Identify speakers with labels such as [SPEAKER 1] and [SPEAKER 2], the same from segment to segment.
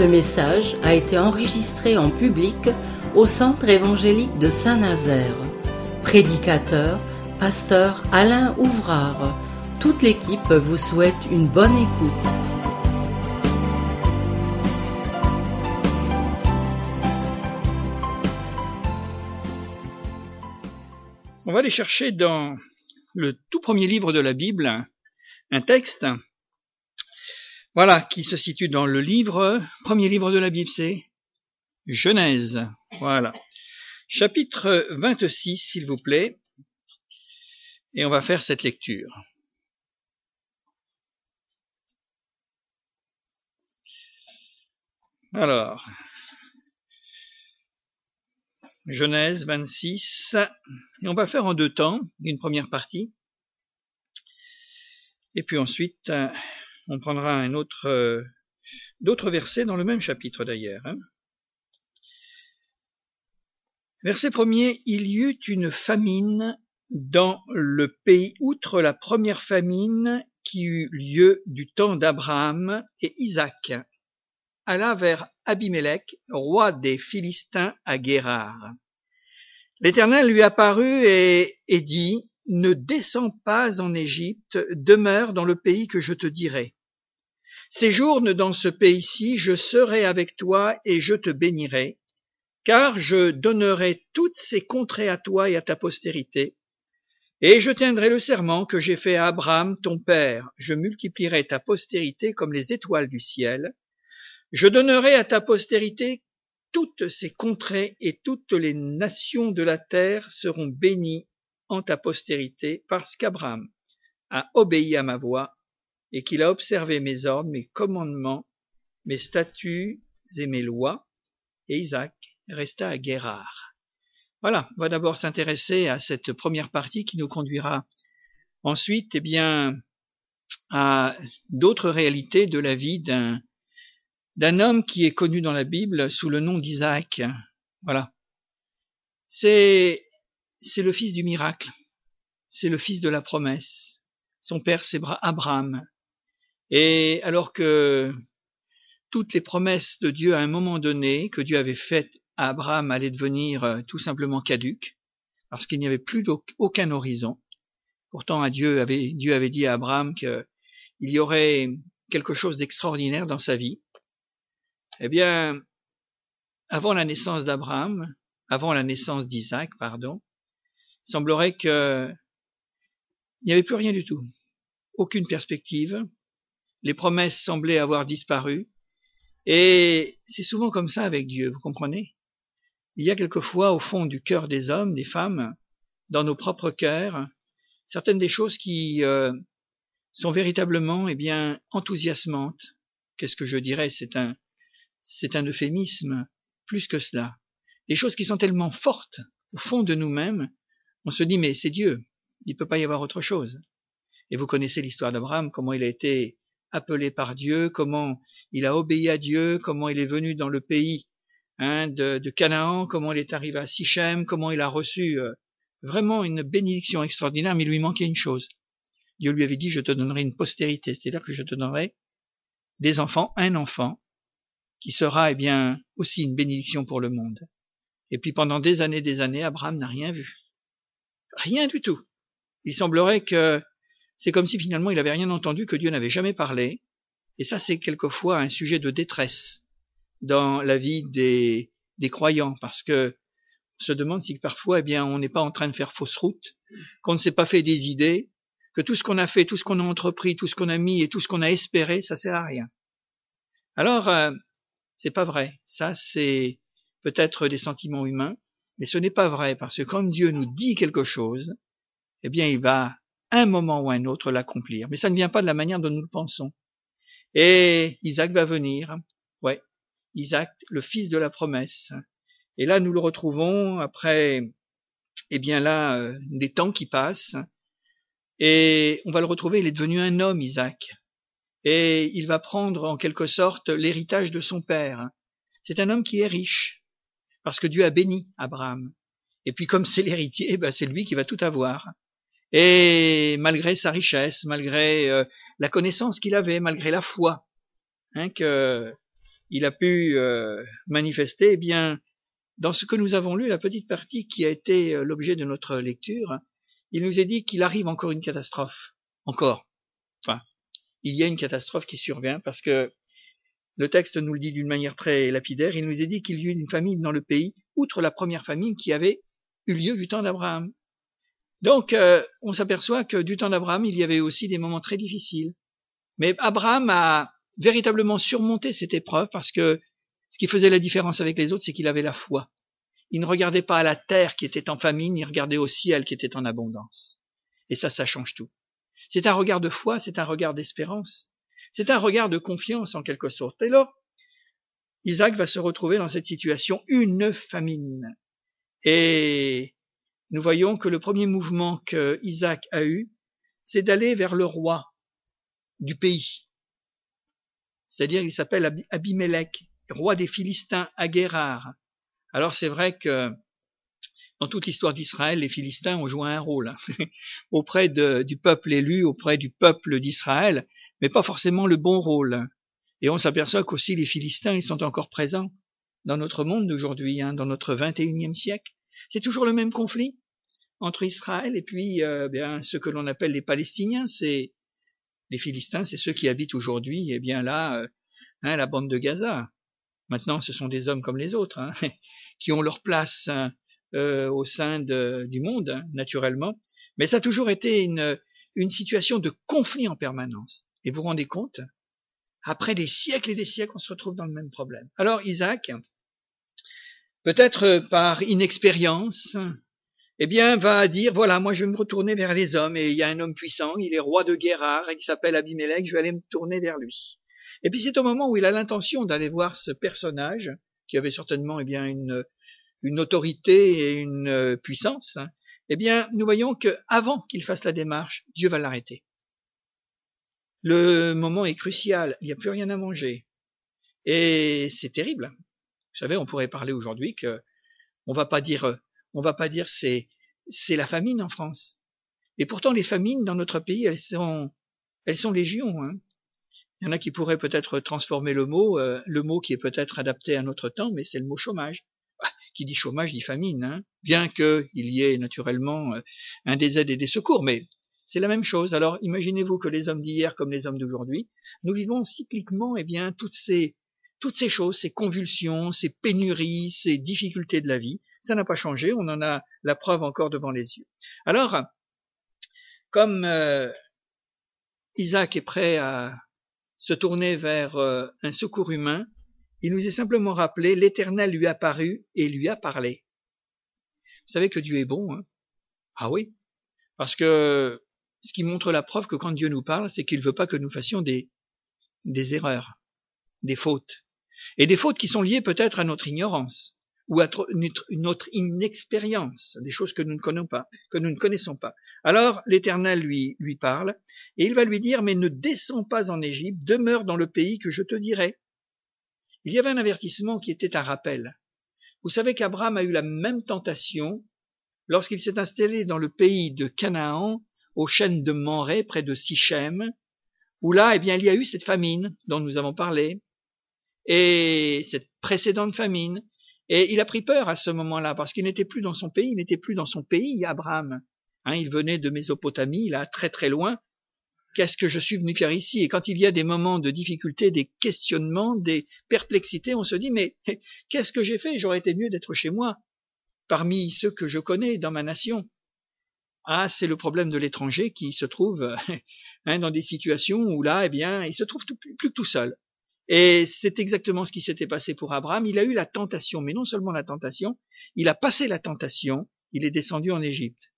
[SPEAKER 1] Ce message a été enregistré en public au Centre évangélique de Saint-Nazaire. Prédicateur, pasteur Alain Ouvrard. Toute l'équipe vous souhaite une bonne écoute.
[SPEAKER 2] On va aller chercher dans le tout premier livre de la Bible un texte voilà, qui se situe dans le livre, premier livre de la Bible, c'est Genèse. Voilà. Chapitre 26, s'il vous plaît. Et on va faire cette lecture. Alors, Genèse 26, et on va faire en deux temps, une première partie, et puis ensuite on prendra un autre, euh, d'autres versets dans le même chapitre d'ailleurs. Hein. Verset premier, il y eut une famine dans le pays, outre la première famine qui eut lieu du temps d'Abraham et Isaac, alla vers Abimelech, roi des Philistins à Guérard. L'Éternel lui apparut et, et dit, Ne descends pas en Égypte, demeure dans le pays que je te dirai. Séjourne dans ce pays-ci, je serai avec toi et je te bénirai, car je donnerai toutes ces contrées à toi et à ta postérité, et je tiendrai le serment que j'ai fait à Abraham ton père, je multiplierai ta postérité comme les étoiles du ciel, je donnerai à ta postérité toutes ces contrées et toutes les nations de la terre seront bénies en ta postérité, parce qu'Abraham a obéi à ma voix et qu'il a observé mes ordres, mes commandements, mes statuts et mes lois, et Isaac resta à Guérard. Voilà, on va d'abord s'intéresser à cette première partie qui nous conduira ensuite, eh bien, à d'autres réalités de la vie d'un d'un homme qui est connu dans la Bible sous le nom d'Isaac. Voilà. C'est c'est le fils du miracle. C'est le fils de la promesse. Son père, c'est Abraham. Et alors que toutes les promesses de Dieu à un moment donné que Dieu avait faites à Abraham allaient devenir euh, tout simplement caduques, parce qu'il n'y avait plus aucun horizon. Pourtant, Dieu avait, Dieu avait dit à Abraham qu'il y aurait quelque chose d'extraordinaire dans sa vie. Eh bien, avant la naissance d'Abraham, avant la naissance d'Isaac, pardon, semblerait que il n'y avait plus rien du tout. Aucune perspective, les promesses semblaient avoir disparu. Et c'est souvent comme ça avec Dieu, vous comprenez? Il y a quelquefois au fond du cœur des hommes, des femmes, dans nos propres cœurs, certaines des choses qui euh, sont véritablement eh bien enthousiasmantes. Qu'est-ce que je dirais? C'est un c'est un euphémisme plus que cela. Des choses qui sont tellement fortes au fond de nous-mêmes, on se dit mais c'est Dieu, il ne peut pas y avoir autre chose. Et vous connaissez l'histoire d'Abraham, comment il a été appelé par Dieu, comment il a obéi à Dieu, comment il est venu dans le pays hein, de, Canaan, comment il est arrivé à Sichem, comment il a reçu euh, vraiment une bénédiction extraordinaire, mais il lui manquait une chose. Dieu lui avait dit, je te donnerai une postérité, c'est-à-dire que je te donnerai des enfants, un enfant, qui sera eh bien aussi une bénédiction pour le monde. Et puis pendant des années, des années, Abraham n'a rien vu. Rien du tout. Il semblerait que c'est comme si finalement il n'avait rien entendu, que Dieu n'avait jamais parlé. Et ça, c'est quelquefois un sujet de détresse dans la vie des, des croyants, parce que on se demande si parfois, eh bien, on n'est pas en train de faire fausse route, qu'on ne s'est pas fait des idées, que tout ce qu'on a fait, tout ce qu'on a entrepris, tout ce qu'on a mis et tout ce qu'on a espéré, ça sert à rien. Alors, euh, c'est pas vrai. Ça, c'est peut-être des sentiments humains, mais ce n'est pas vrai, parce que quand Dieu nous dit quelque chose, eh bien, il va un moment ou un autre l'accomplir. Mais ça ne vient pas de la manière dont nous le pensons. Et Isaac va venir. Ouais. Isaac, le fils de la promesse. Et là, nous le retrouvons après, eh bien là, euh, des temps qui passent. Et on va le retrouver, il est devenu un homme, Isaac. Et il va prendre en quelque sorte l'héritage de son père. C'est un homme qui est riche, parce que Dieu a béni Abraham. Et puis comme c'est l'héritier, ben c'est lui qui va tout avoir. Et malgré sa richesse, malgré euh, la connaissance qu'il avait, malgré la foi hein, que il a pu euh, manifester, eh bien, dans ce que nous avons lu, la petite partie qui a été euh, l'objet de notre lecture, il nous est dit qu'il arrive encore une catastrophe. Encore. Enfin, il y a une catastrophe qui survient parce que le texte nous le dit d'une manière très lapidaire. Il nous est dit qu'il y eut une famine dans le pays, outre la première famine qui avait eu lieu du temps d'Abraham. Donc, euh, on s'aperçoit que du temps d'Abraham, il y avait aussi des moments très difficiles. Mais Abraham a véritablement surmonté cette épreuve parce que ce qui faisait la différence avec les autres, c'est qu'il avait la foi. Il ne regardait pas à la terre qui était en famine, il regardait au ciel qui était en abondance. Et ça, ça change tout. C'est un regard de foi, c'est un regard d'espérance, c'est un regard de confiance en quelque sorte. Et alors, Isaac va se retrouver dans cette situation, une famine. Et nous voyons que le premier mouvement que Isaac a eu, c'est d'aller vers le roi du pays. C'est-à-dire, il s'appelle Abimelech, roi des Philistins à Guérard. Alors c'est vrai que dans toute l'histoire d'Israël, les Philistins ont joué un rôle hein, auprès du peuple élu, auprès du peuple d'Israël, mais pas forcément le bon rôle. Et on s'aperçoit qu'aussi les Philistins, ils sont encore présents dans notre monde d'aujourd'hui, hein, dans notre 21e siècle. C'est toujours le même conflit entre Israël et puis euh, bien ce que l'on appelle les Palestiniens, c'est les Philistins, c'est ceux qui habitent aujourd'hui, et eh bien là, euh, hein, la bande de Gaza. Maintenant, ce sont des hommes comme les autres, hein, qui ont leur place hein, euh, au sein du monde, naturellement. Mais ça a toujours été une, une situation de conflit en permanence. Et vous vous rendez compte Après des siècles et des siècles, on se retrouve dans le même problème. Alors Isaac, peut-être par inexpérience, eh bien, va dire, voilà, moi je vais me retourner vers les hommes, et il y a un homme puissant, il est roi de Guérard, et il s'appelle Abimelech, je vais aller me tourner vers lui. Et puis c'est au moment où il a l'intention d'aller voir ce personnage, qui avait certainement eh bien une, une autorité et une euh, puissance, hein, eh bien nous voyons que avant qu'il fasse la démarche, Dieu va l'arrêter. Le moment est crucial, il n'y a plus rien à manger. Et c'est terrible. Vous savez, on pourrait parler aujourd'hui que on va pas dire on va pas dire c'est c'est la famine en France. Et pourtant les famines dans notre pays, elles sont elles sont légion. Hein. Il y en a qui pourraient peut-être transformer le mot, euh, le mot qui est peut-être adapté à notre temps, mais c'est le mot chômage. Ah, qui dit chômage dit famine, hein. bien qu'il y ait naturellement euh, un des aides et des secours, mais c'est la même chose. Alors imaginez-vous que les hommes d'hier comme les hommes d'aujourd'hui, nous vivons cycliquement eh bien toutes ces toutes ces choses, ces convulsions, ces pénuries, ces difficultés de la vie, ça n'a pas changé, on en a la preuve encore devant les yeux. Alors, comme euh, Isaac est prêt à se tourner vers euh, un secours humain, il nous est simplement rappelé, l'Éternel lui a paru et lui a parlé. Vous savez que Dieu est bon, hein? Ah oui, parce que ce qui montre la preuve que quand Dieu nous parle, c'est qu'il ne veut pas que nous fassions des, des erreurs, des fautes. Et des fautes qui sont liées peut-être à notre ignorance ou à notre inexpérience, des choses que nous ne connaissons pas. Alors l'Éternel lui parle et il va lui dire mais ne descends pas en Égypte, demeure dans le pays que je te dirai. Il y avait un avertissement qui était un rappel. Vous savez qu'Abraham a eu la même tentation lorsqu'il s'est installé dans le pays de Canaan, aux chaînes de Manré, près de Sichem, où là, eh bien, il y a eu cette famine dont nous avons parlé, et cette précédente famine, et il a pris peur à ce moment-là, parce qu'il n'était plus dans son pays, il n'était plus dans son pays, Abraham. Hein, il venait de Mésopotamie, là, très très loin. Qu'est-ce que je suis venu faire ici? Et quand il y a des moments de difficulté, des questionnements, des perplexités, on se dit, mais qu'est-ce que j'ai fait? J'aurais été mieux d'être chez moi, parmi ceux que je connais dans ma nation. Ah, c'est le problème de l'étranger qui se trouve hein, dans des situations où là, eh bien, il se trouve plus, plus tout seul. Et c'est exactement ce qui s'était passé pour Abraham. Il a eu la tentation, mais non seulement la tentation, il a passé la tentation, il est descendu en Égypte.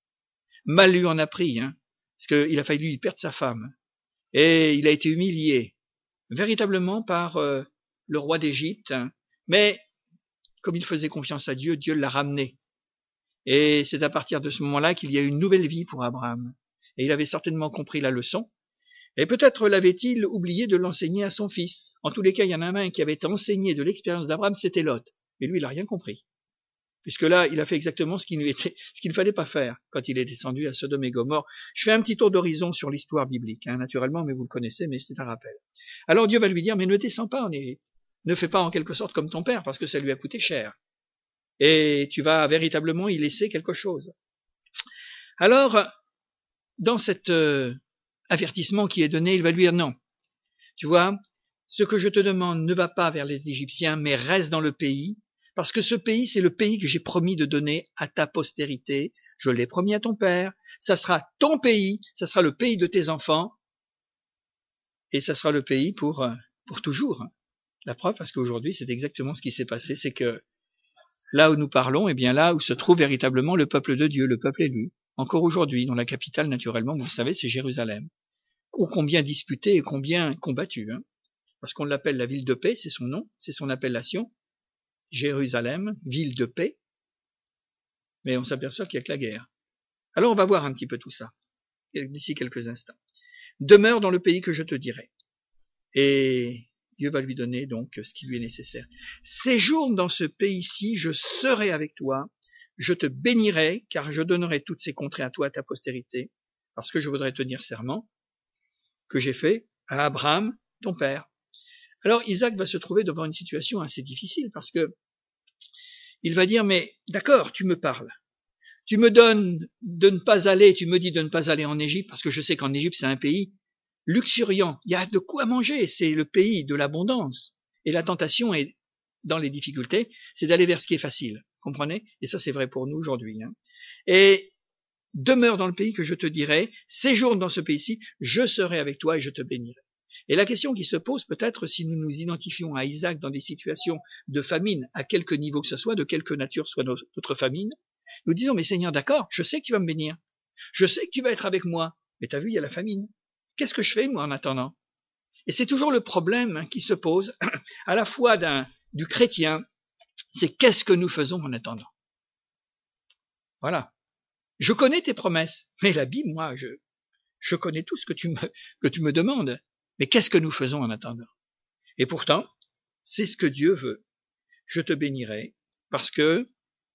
[SPEAKER 2] Mal lui en a pris, hein, parce qu'il a failli lui perdre sa femme. Et il a été humilié, véritablement par euh, le roi d'Égypte. Hein. Mais comme il faisait confiance à Dieu, Dieu l'a ramené. Et c'est à partir de ce moment-là qu'il y a eu une nouvelle vie pour Abraham. Et il avait certainement compris la leçon, et peut-être l'avait-il oublié de l'enseigner à son fils. En tous les cas, il y en a un qui avait enseigné de l'expérience d'Abraham, c'était Lot. Mais lui, il n'a rien compris. Puisque là, il a fait exactement ce qu'il ne fallait pas faire quand il est descendu à Sodome et Gomorre. Je fais un petit tour d'horizon sur l'histoire biblique, hein, naturellement, mais vous le connaissez, mais c'est un rappel. Alors Dieu va lui dire, mais ne descends pas en Égypte. ne fais pas en quelque sorte comme ton père parce que ça lui a coûté cher. Et tu vas véritablement y laisser quelque chose. Alors, dans cet euh, avertissement qui est donné, il va lui dire non. Tu vois, ce que je te demande ne va pas vers les Égyptiens, mais reste dans le pays, parce que ce pays, c'est le pays que j'ai promis de donner à ta postérité. Je l'ai promis à ton père. Ça sera ton pays, ça sera le pays de tes enfants, et ça sera le pays pour, euh, pour toujours. La preuve, parce qu'aujourd'hui, c'est exactement ce qui s'est passé, c'est que là où nous parlons, et eh bien là où se trouve véritablement le peuple de Dieu, le peuple élu, encore aujourd'hui, dont la capitale, naturellement, vous le savez, c'est Jérusalem. Ô combien disputé et combien combattu, hein parce qu'on l'appelle la ville de paix, c'est son nom, c'est son appellation, Jérusalem, ville de paix, mais on s'aperçoit qu'il n'y a que la guerre. Alors on va voir un petit peu tout ça, d'ici quelques instants. Demeure dans le pays que je te dirai. Et Dieu va lui donner donc ce qui lui est nécessaire. Séjourne dans ce pays-ci, je serai avec toi, je te bénirai, car je donnerai toutes ces contrées à toi, à ta postérité, parce que je voudrais tenir serment que j'ai fait à Abraham, ton père. Alors Isaac va se trouver devant une situation assez difficile parce que il va dire mais d'accord, tu me parles. Tu me donnes de ne pas aller, tu me dis de ne pas aller en Égypte parce que je sais qu'en Égypte c'est un pays luxuriant, il y a de quoi manger, c'est le pays de l'abondance. Et la tentation est dans les difficultés, c'est d'aller vers ce qui est facile, comprenez? Et ça c'est vrai pour nous aujourd'hui. Hein. Et demeure dans le pays que je te dirai, séjourne dans ce pays-ci, je serai avec toi et je te bénirai. Et la question qui se pose peut-être si nous nous identifions à Isaac dans des situations de famine, à quelque niveau que ce soit, de quelque nature soit notre famine, nous disons, mais Seigneur, d'accord, je sais que tu vas me bénir. Je sais que tu vas être avec moi. Mais t'as vu, il y a la famine. Qu'est-ce que je fais, moi, en attendant? Et c'est toujours le problème qui se pose, à la fois d'un, du chrétien, c'est qu'est-ce que nous faisons en attendant? Voilà. Je connais tes promesses, mais la Bible, moi, je, je connais tout ce que tu me, que tu me demandes. Mais qu'est-ce que nous faisons en attendant? Et pourtant, c'est ce que Dieu veut. Je te bénirai parce que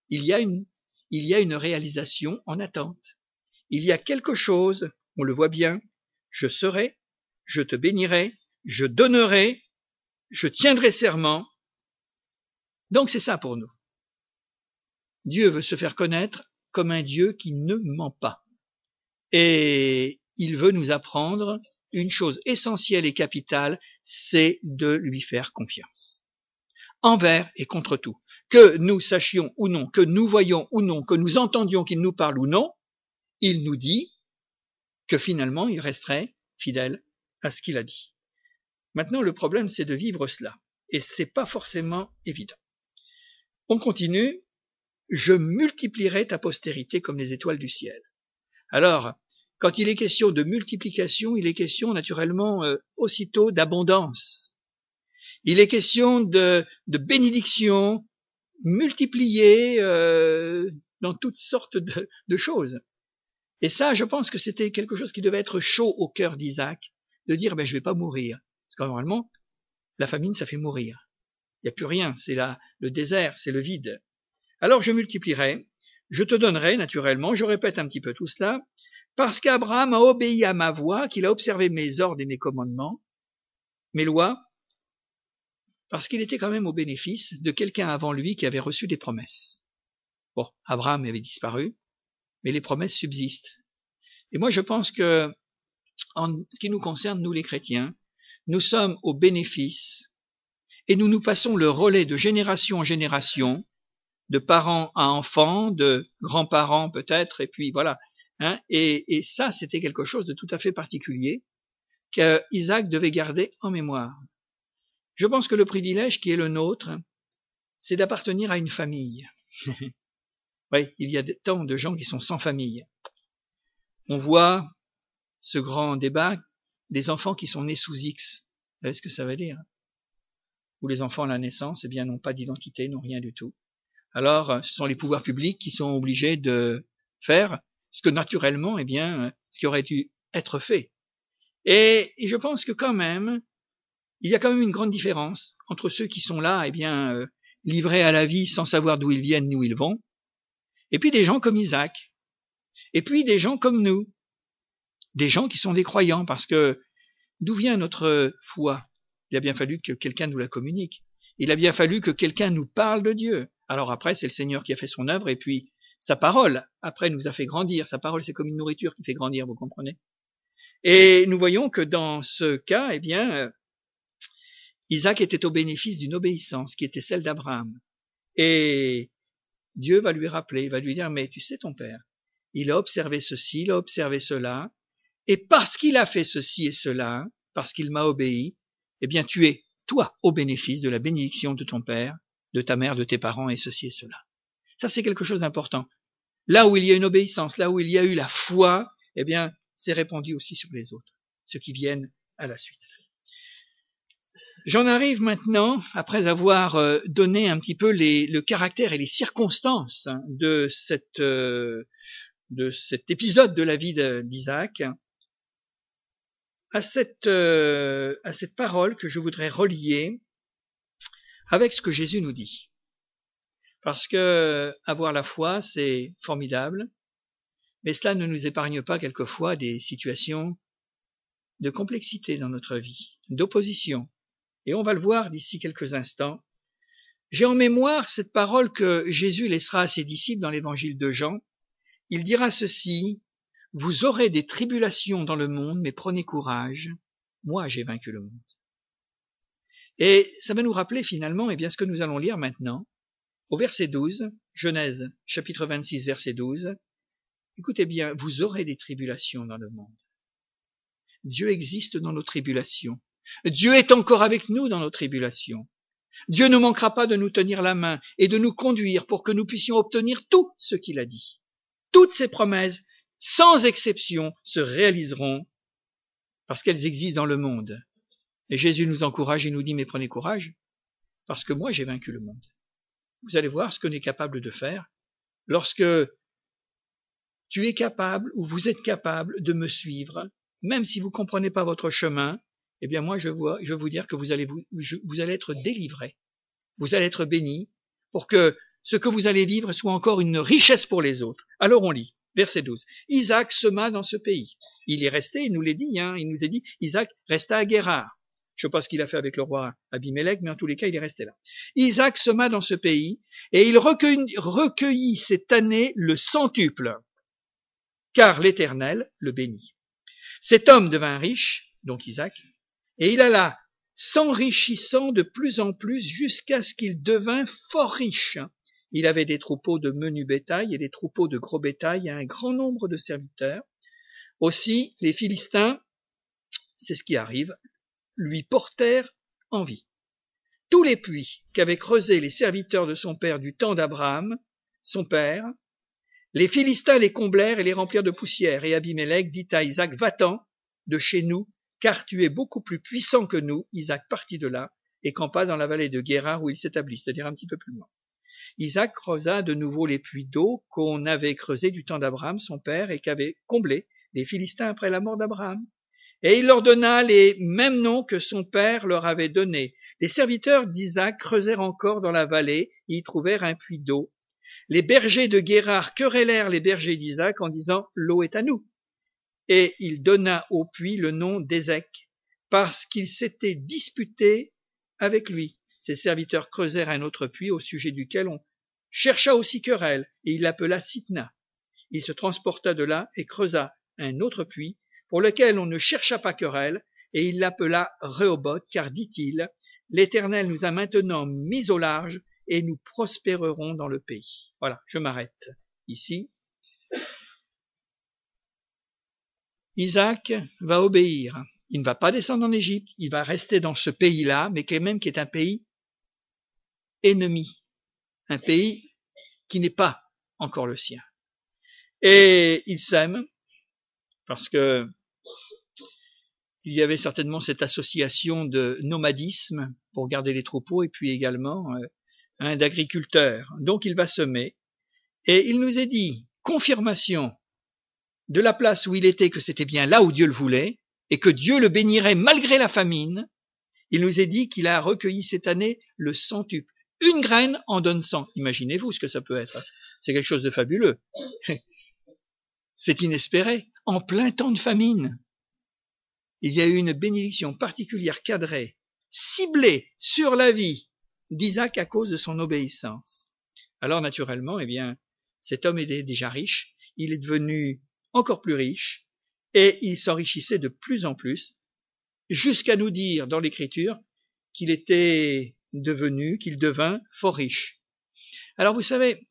[SPEAKER 2] il y a une, il y a une réalisation en attente. Il y a quelque chose, on le voit bien, je serai, je te bénirai, je donnerai, je tiendrai serment. Donc c'est ça pour nous. Dieu veut se faire connaître comme un Dieu qui ne ment pas. Et il veut nous apprendre une chose essentielle et capitale, c'est de lui faire confiance. Envers et contre tout. Que nous sachions ou non, que nous voyions ou non, que nous entendions qu'il nous parle ou non, il nous dit que finalement il resterait fidèle à ce qu'il a dit. Maintenant, le problème, c'est de vivre cela. Et c'est pas forcément évident. On continue. Je multiplierai ta postérité comme les étoiles du ciel. Alors, quand il est question de multiplication, il est question naturellement euh, aussitôt d'abondance. Il est question de, de bénédiction multipliée euh, dans toutes sortes de, choses. Et ça, je pense que c'était quelque chose qui devait être chaud au cœur d'Isaac, de dire ben je vais pas mourir, parce que normalement la famine ça fait mourir. Il n'y a plus rien, c'est là le désert, c'est le vide. Alors je multiplierai, je te donnerai naturellement, je répète un petit peu tout cela, parce qu'Abraham a obéi à ma voix, qu'il a observé mes ordres et mes commandements, mes lois, parce qu'il était quand même au bénéfice de quelqu'un avant lui qui avait reçu des promesses. Bon, Abraham avait disparu, mais les promesses subsistent. Et moi, je pense que, en ce qui nous concerne, nous les chrétiens, nous sommes au bénéfice et nous nous passons le relais de génération en génération, de parents à enfants, de grands-parents peut-être, et puis voilà, Hein, et, ça, c'était quelque chose de tout à fait particulier qu'Isaac devait garder en mémoire. Je pense que le privilège qui est le nôtre, c'est d'appartenir à une famille. oui, il y a tant de gens qui sont sans famille. On voit ce grand débat des enfants qui sont nés sous X. Vous savez ce que ça veut dire? Où les enfants à la naissance, eh bien, n'ont pas d'identité, n'ont rien du tout. Alors, ce sont les pouvoirs publics qui sont obligés de faire ce que naturellement, eh bien, ce qui aurait dû être fait. Et, je pense que quand même, il y a quand même une grande différence entre ceux qui sont là, eh bien, euh, livrés à la vie sans savoir d'où ils viennent ni où ils vont, et puis des gens comme Isaac, et puis des gens comme nous, des gens qui sont des croyants, parce que d'où vient notre foi? Il a bien fallu que quelqu'un nous la communique. Il a bien fallu que quelqu'un nous parle de Dieu. Alors après, c'est le Seigneur qui a fait son œuvre et puis sa parole, après, nous a fait grandir. Sa parole, c'est comme une nourriture qui fait grandir, vous comprenez? Et nous voyons que dans ce cas, eh bien, euh, Isaac était au bénéfice d'une obéissance qui était celle d'Abraham. Et Dieu va lui rappeler, il va lui dire, mais tu sais ton père, il a observé ceci, il a observé cela, et parce qu'il a fait ceci et cela, parce qu'il m'a obéi, eh bien tu es, toi, au bénéfice de la bénédiction de ton père, de ta mère, de tes parents, et ceci et cela. Ça, c'est quelque chose d'important. Là où il y a une obéissance, là où il y a eu la foi, eh bien, c'est répandu aussi sur les autres, ceux qui viennent à la suite. J'en arrive maintenant, après avoir euh, donné un petit peu le caractère et les circonstances de, cette, euh, de cet épisode de la vie d'Isaac, euh, à cette parole que je voudrais relier avec ce que Jésus nous dit. Parce que avoir la foi, c'est formidable, mais cela ne nous épargne pas quelquefois des situations de complexité dans notre vie, d'opposition. Et on va le voir d'ici quelques instants. J'ai en mémoire cette parole que Jésus laissera à ses disciples dans l'évangile de Jean. Il dira ceci, Vous aurez des tribulations dans le monde, mais prenez courage, moi j'ai vaincu le monde. Et ça va nous rappeler finalement eh bien, ce que nous allons lire maintenant, au verset 12, Genèse chapitre 26 verset 12, écoutez bien, vous aurez des tribulations dans le monde. Dieu existe dans nos tribulations. Dieu est encore avec nous dans nos tribulations. Dieu ne manquera pas de nous tenir la main et de nous conduire pour que nous puissions obtenir tout ce qu'il a dit. Toutes ces promesses, sans exception, se réaliseront parce qu'elles existent dans le monde. Et Jésus nous encourage et nous dit, mais prenez courage, parce que moi j'ai vaincu le monde vous allez voir ce qu'on est capable de faire lorsque tu es capable ou vous êtes capable de me suivre, même si vous comprenez pas votre chemin, eh bien moi je, vois, je vais vous dire que vous allez, vous, vous allez être délivré, vous allez être béni pour que ce que vous allez vivre soit encore une richesse pour les autres. Alors on lit, verset 12. Isaac sema dans ce pays. Il est resté, il nous l'a dit, hein, il nous a dit, Isaac resta à Guérard. Je ne sais pas ce qu'il a fait avec le roi Abimelech, mais en tous les cas, il est resté là. Isaac sema dans ce pays, et il recueillit, cette année le centuple, car l'Éternel le bénit. Cet homme devint riche, donc Isaac, et il alla s'enrichissant de plus en plus jusqu'à ce qu'il devint fort riche. Il avait des troupeaux de menu bétail et des troupeaux de gros bétail et un grand nombre de serviteurs. Aussi, les Philistins, c'est ce qui arrive, lui portèrent envie. Tous les puits qu'avaient creusés les serviteurs de son père du temps d'Abraham, son père, les Philistins les comblèrent et les remplirent de poussière, et Abimelech dit à Isaac, va-t'en de chez nous, car tu es beaucoup plus puissant que nous. Isaac partit de là et campa dans la vallée de Guérard où il s'établit, c'est-à-dire un petit peu plus loin. Isaac creusa de nouveau les puits d'eau qu'on avait creusés du temps d'Abraham, son père, et qu'avaient comblés les Philistins après la mort d'Abraham. Et il leur donna les mêmes noms que son père leur avait donnés. Les serviteurs d'Isaac creusèrent encore dans la vallée, et y trouvèrent un puits d'eau. Les bergers de Guérard querellèrent les bergers d'Isaac en disant L'eau est à nous. Et il donna au puits le nom d'Ézec, parce qu'il s'était disputé avec lui. Ses serviteurs creusèrent un autre puits au sujet duquel on chercha aussi querelle, et il l'appela Sitna. Il se transporta de là et creusa un autre puits pour lequel on ne chercha pas querelle, et il l'appela Rehoboth, car dit-il, l'Éternel nous a maintenant mis au large, et nous prospérerons dans le pays. Voilà, je m'arrête ici. Isaac va obéir. Il ne va pas descendre en Égypte, il va rester dans ce pays-là, mais quand même qui est un pays ennemi, un pays qui n'est pas encore le sien. Et il s'aime, parce que il y avait certainement cette association de nomadisme pour garder les troupeaux et puis également euh, d'agriculteurs. Donc il va semer et il nous est dit confirmation de la place où il était que c'était bien là où Dieu le voulait et que Dieu le bénirait malgré la famine. Il nous est dit qu'il a recueilli cette année le centuple. Une graine en donne cent. Imaginez-vous ce que ça peut être. C'est quelque chose de fabuleux. C'est inespéré. En plein temps de famine il y a eu une bénédiction particulière cadrée, ciblée sur la vie d'Isaac à cause de son obéissance. Alors naturellement, eh bien, cet homme était déjà riche, il est devenu encore plus riche, et il s'enrichissait de plus en plus, jusqu'à nous dire dans l'Écriture qu'il était devenu, qu'il devint fort riche. Alors vous savez,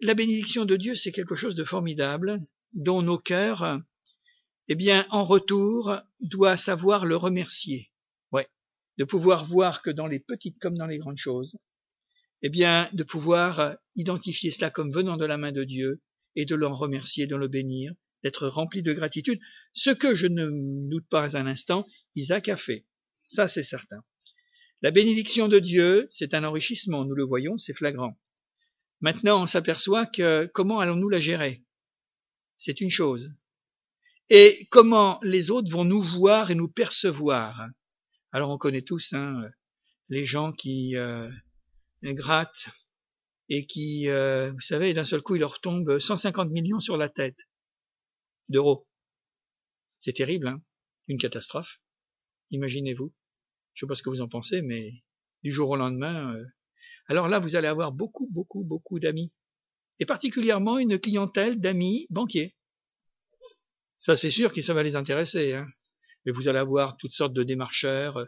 [SPEAKER 2] la bénédiction de Dieu, c'est quelque chose de formidable, dont nos cœurs, eh bien, en retour, doivent savoir le remercier. Ouais. De pouvoir voir que dans les petites comme dans les grandes choses, eh bien, de pouvoir identifier cela comme venant de la main de Dieu et de l'en remercier, de le bénir, d'être rempli de gratitude. Ce que je ne doute pas un instant, Isaac a fait. Ça, c'est certain. La bénédiction de Dieu, c'est un enrichissement, nous le voyons, c'est flagrant. Maintenant, on s'aperçoit que comment allons-nous la gérer? C'est une chose. Et comment les autres vont nous voir et nous percevoir Alors on connaît tous hein, les gens qui euh, grattent et qui, euh, vous savez, d'un seul coup, il leur tombe 150 millions sur la tête d'euros. C'est terrible, hein Une catastrophe. Imaginez-vous. Je sais pas ce que vous en pensez, mais du jour au lendemain, euh, alors là, vous allez avoir beaucoup, beaucoup, beaucoup d'amis. Et particulièrement une clientèle d'amis banquiers. Ça, c'est sûr que ça va les intéresser. Hein. Et vous allez avoir toutes sortes de démarcheurs,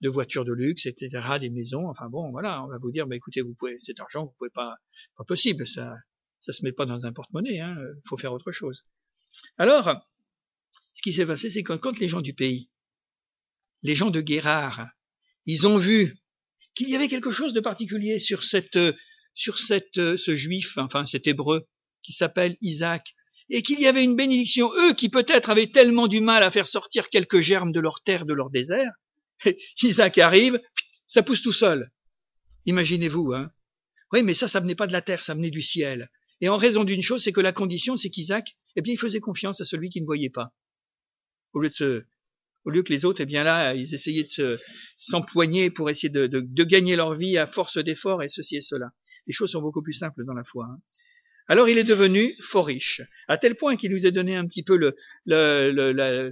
[SPEAKER 2] de voitures de luxe, etc., des maisons. Enfin bon, voilà, on va vous dire, bah, écoutez, vous pouvez, cet argent, vous pouvez pas, pas possible, ça, ça se met pas dans un porte-monnaie, hein, faut faire autre chose. Alors, ce qui s'est passé, c'est que quand les gens du pays, les gens de Guérard, ils ont vu qu'il y avait quelque chose de particulier sur cette, sur cette, ce juif, enfin cet hébreu, qui s'appelle Isaac, et qu'il y avait une bénédiction, eux qui peut-être avaient tellement du mal à faire sortir quelques germes de leur terre, de leur désert, Isaac arrive, ça pousse tout seul. Imaginez-vous, hein. Oui, mais ça, ça venait pas de la terre, ça venait du ciel. Et en raison d'une chose, c'est que la condition, c'est qu'Isaac, eh bien, il faisait confiance à celui qui ne voyait pas. Au lieu de se, au lieu que les autres, eh bien là, ils essayaient de se, s'empoigner pour essayer de, de, de, gagner leur vie à force d'efforts et ceci et cela. Les choses sont beaucoup plus simples dans la foi. Hein. Alors il est devenu fort riche, à tel point qu'il nous a donné un petit peu le, la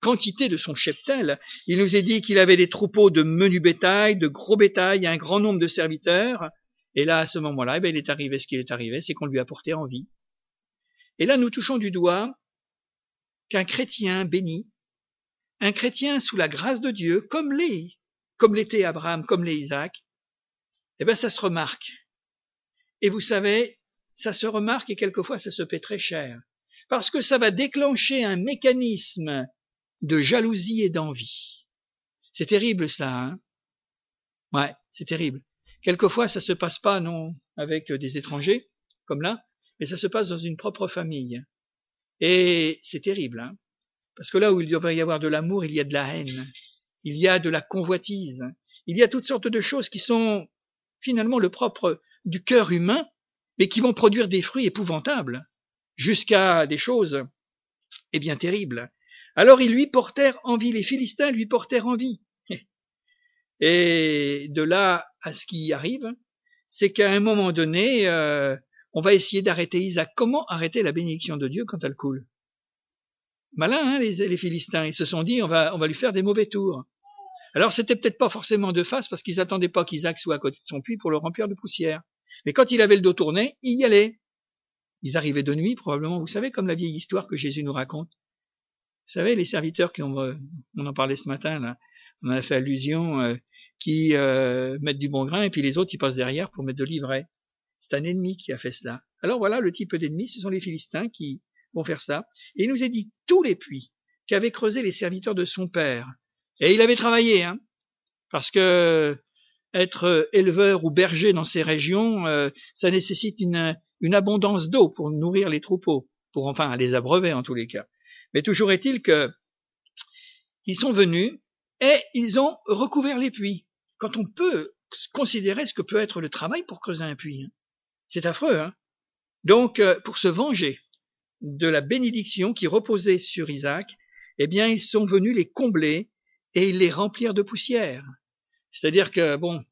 [SPEAKER 2] quantité de son cheptel. Il nous a dit qu'il avait des troupeaux de menu bétail, de gros bétail, un grand nombre de serviteurs. Et là, à ce moment-là, eh il est arrivé ce qui est arrivé, c'est qu'on lui a porté envie. Et là, nous touchons du doigt qu'un chrétien béni, un chrétien sous la grâce de Dieu, comme les, comme l'était Abraham, comme les Isaac, eh bien, ça se remarque. Et vous savez, ça se remarque et quelquefois ça se paie très cher. Parce que ça va déclencher un mécanisme de jalousie et d'envie. C'est terrible ça, hein Ouais, c'est terrible. Quelquefois ça se passe pas, non, avec des étrangers, comme là, mais ça se passe dans une propre famille. Et c'est terrible, hein parce que là où il devrait y avoir de l'amour, il y a de la haine, il y a de la convoitise, il y a toutes sortes de choses qui sont finalement le propre du cœur humain, mais qui vont produire des fruits épouvantables, jusqu'à des choses, eh bien, terribles. Alors ils lui portèrent envie, les Philistins lui portèrent envie. Et de là à ce qui arrive, c'est qu'à un moment donné, euh, on va essayer d'arrêter Isaac. Comment arrêter la bénédiction de Dieu quand elle coule? Malin, hein, les, Philistins. Ils se sont dit, on va, on va lui faire des mauvais tours. Alors c'était peut-être pas forcément de face parce qu'ils attendaient pas qu'Isaac soit à côté de son puits pour le remplir de poussière. Mais quand il avait le dos tourné, il y allait. Ils arrivaient de nuit, probablement, vous savez, comme la vieille histoire que Jésus nous raconte. Vous savez, les serviteurs qui ont, on en parlait ce matin, là, on a fait allusion, euh, qui euh, mettent du bon grain et puis les autres, ils passent derrière pour mettre de l'ivraie. C'est un ennemi qui a fait cela. Alors voilà, le type d'ennemi, ce sont les Philistins qui vont faire ça. Et il nous a dit tous les puits qu'avaient creusé les serviteurs de son père. Et il avait travaillé, hein, parce que être éleveur ou berger dans ces régions, euh, ça nécessite une, abondance d'eau pour nourrir les troupeaux, pour enfin les abreuver en tous les cas. Mais toujours est-il que ils sont venus et ils ont recouvert les puits. Quand on peut considérer ce que peut être le travail pour creuser un puits, hein. c'est affreux. Hein Donc, euh, pour se venger de la bénédiction qui reposait sur Isaac, eh bien, ils sont venus les combler et les remplirent de poussière. C'est-à-dire que, bon,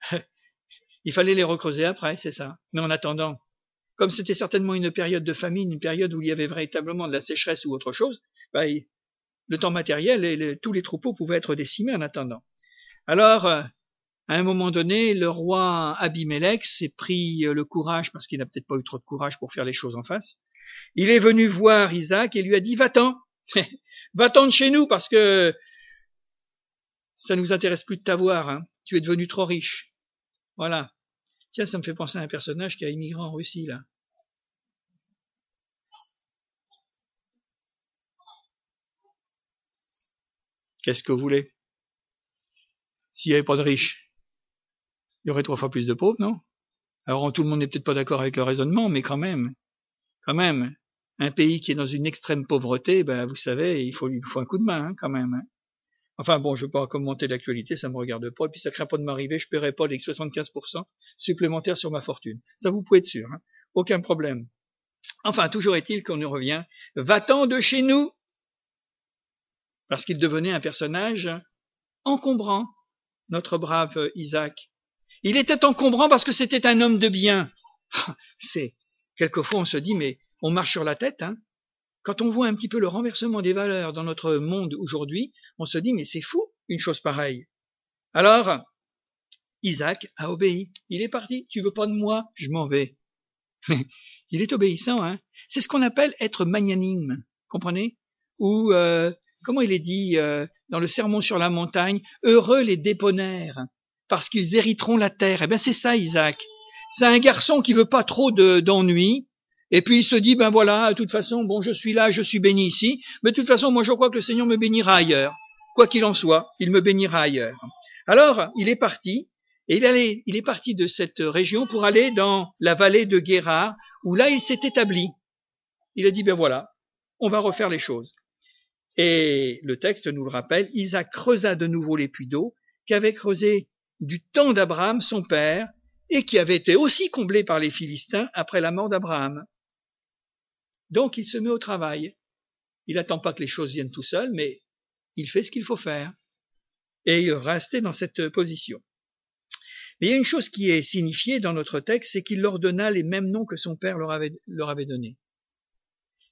[SPEAKER 2] il fallait les recreuser après, c'est ça. Mais en attendant, comme c'était certainement une période de famine, une période où il y avait véritablement de la sécheresse ou autre chose, bah, le temps matériel et tous les troupeaux pouvaient être décimés en attendant. Alors, euh, À un moment donné, le roi Abimelech s'est pris le courage, parce qu'il n'a peut-être pas eu trop de courage pour faire les choses en face. Il est venu voir Isaac et lui a dit, va-t'en, va-t'en de chez nous, parce que ça nous intéresse plus de t'avoir, hein. tu es devenu trop riche. Voilà. Tiens, ça me fait penser à un personnage qui a immigré en Russie, là. Qu'est-ce que vous voulez? S'il n'y avait pas de riches, il y aurait trois fois plus de pauvres, non? Alors tout le monde n'est peut-être pas d'accord avec le raisonnement, mais quand même, quand même, un pays qui est dans une extrême pauvreté, ben vous savez, il faut, il faut un coup de main, hein, quand même. Hein. Enfin bon, je ne veux pas commenter l'actualité, ça me regarde pas, et puis ça craint pas de m'arriver, je paierai pas les 75% supplémentaires sur ma fortune. Ça vous pouvez être sûr, hein. aucun problème. Enfin, toujours est-il qu'on nous revient, va-t'en de chez nous parce qu'il devenait un personnage encombrant, notre brave Isaac. Il était encombrant parce que c'était un homme de bien. C'est quelquefois on se dit mais on marche sur la tête. Hein Quand on voit un petit peu le renversement des valeurs dans notre monde aujourd'hui, on se dit mais c'est fou une chose pareille. Alors Isaac a obéi. Il est parti. Tu veux pas de moi? Je m'en vais. il est obéissant. Hein c'est ce qu'on appelle être magnanime. Comprenez? Ou euh, comment il est dit euh, dans le sermon sur la montagne, heureux les déponnaires, parce qu'ils hériteront la terre. Eh bien c'est ça Isaac. C'est un garçon qui veut pas trop d'ennuis, et puis il se dit, ben voilà, de toute façon, bon, je suis là, je suis béni ici, mais de toute façon, moi je crois que le Seigneur me bénira ailleurs. Quoi qu'il en soit, il me bénira ailleurs. Alors, il est parti, et il, est parti de cette région pour aller dans la vallée de Guérard, où là il s'est établi. Il a dit, ben voilà, on va refaire les choses. Et le texte nous le rappelle, Isaac creusa de nouveau les puits d'eau qu'avait creusé du temps d'Abraham son père et qui avait été aussi comblé par les Philistins après la mort d'Abraham. Donc il se met au travail. Il n'attend pas que les choses viennent tout seul, mais il fait ce qu'il faut faire. Et il restait dans cette position. Mais il y a une chose qui est signifiée dans notre texte, c'est qu'il leur donna les mêmes noms que son père leur avait, leur avait donnés.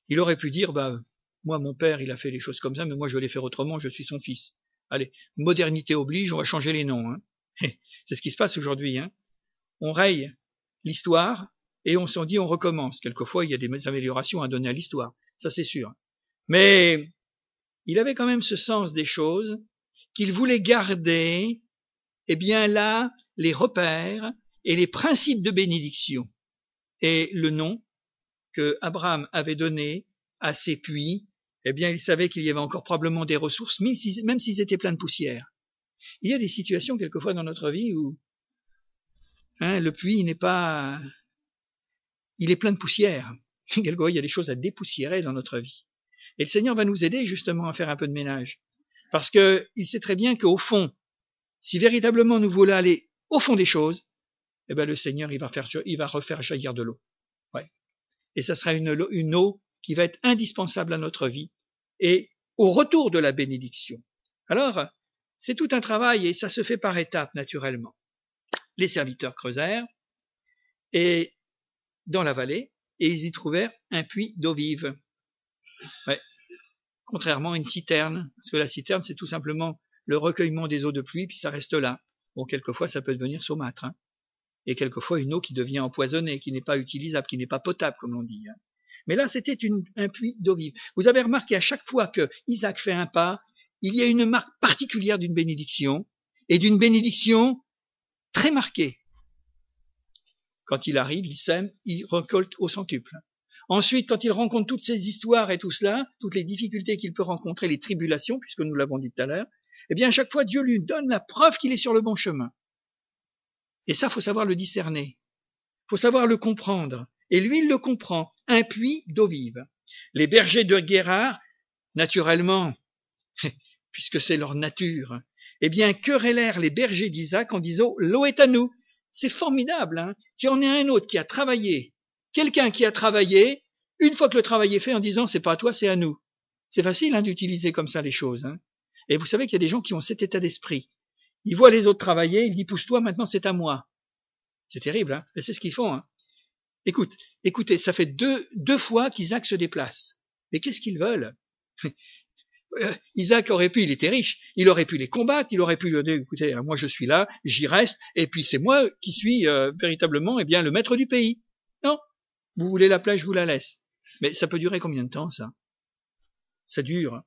[SPEAKER 2] Il aurait pu dire, bah, moi, mon père, il a fait les choses comme ça, mais moi, je vais les faire autrement, je suis son fils. Allez, modernité oblige, on va changer les noms. Hein. C'est ce qui se passe aujourd'hui. Hein. On raye l'histoire et on s'en dit on recommence. Quelquefois, il y a des améliorations à donner à l'histoire, ça c'est sûr. Mais il avait quand même ce sens des choses qu'il voulait garder, eh bien là, les repères et les principes de bénédiction. Et le nom que Abraham avait donné à ses puits eh bien, il savait qu'il y avait encore probablement des ressources, même s'ils étaient pleins de poussière. Il y a des situations quelquefois dans notre vie où hein, le puits n'est pas, il est plein de poussière. Quelquefois, il y a des choses à dépoussiérer dans notre vie. Et le Seigneur va nous aider justement à faire un peu de ménage, parce que il sait très bien qu'au fond, si véritablement nous voulons aller au fond des choses, eh ben le Seigneur il va faire, il refaire jaillir de l'eau. Ouais. Et ça sera une, une eau qui va être indispensable à notre vie et au retour de la bénédiction. Alors, c'est tout un travail et ça se fait par étapes naturellement. Les serviteurs creusèrent et dans la vallée et ils y trouvèrent un puits d'eau vive. Ouais. Contrairement à une citerne, parce que la citerne c'est tout simplement le recueillement des eaux de pluie puis ça reste là. Bon, quelquefois ça peut devenir saumâtre. Hein. Et quelquefois une eau qui devient empoisonnée, qui n'est pas utilisable, qui n'est pas potable comme l'on dit. Hein. Mais là, c'était un puits d'eau vive. Vous avez remarqué à chaque fois que Isaac fait un pas, il y a une marque particulière d'une bénédiction, et d'une bénédiction très marquée. Quand il arrive, il sème, il récolte au centuple. Ensuite, quand il rencontre toutes ces histoires et tout cela, toutes les difficultés qu'il peut rencontrer, les tribulations, puisque nous l'avons dit tout à l'heure, eh bien, à chaque fois, Dieu lui donne la preuve qu'il est sur le bon chemin. Et ça, faut savoir le discerner. Faut savoir le comprendre. Et lui, il le comprend, un puits d'eau vive. Les bergers de Guérard, naturellement, puisque c'est leur nature, eh bien, querellèrent les bergers d'Isaac en disant, l'eau est à nous. C'est formidable, hein, qu'il y en ait un autre qui a travaillé, quelqu'un qui a travaillé, une fois que le travail est fait, en disant, c'est pas à toi, c'est à nous. C'est facile hein, d'utiliser comme ça les choses. Hein. Et vous savez qu'il y a des gens qui ont cet état d'esprit. Ils voient les autres travailler, ils disent, pousse-toi, maintenant c'est à moi. C'est terrible, hein, c'est ce qu'ils font. Hein. Écoute, écoutez, ça fait deux, deux fois qu'Isaac se déplace. Mais qu'est-ce qu'ils veulent? Isaac aurait pu, il était riche, il aurait pu les combattre, il aurait pu lui dire, écoutez, moi je suis là, j'y reste, et puis c'est moi qui suis euh, véritablement eh bien, le maître du pays. Non, vous voulez la plage, je vous la laisse. Mais ça peut durer combien de temps ça? Ça dure.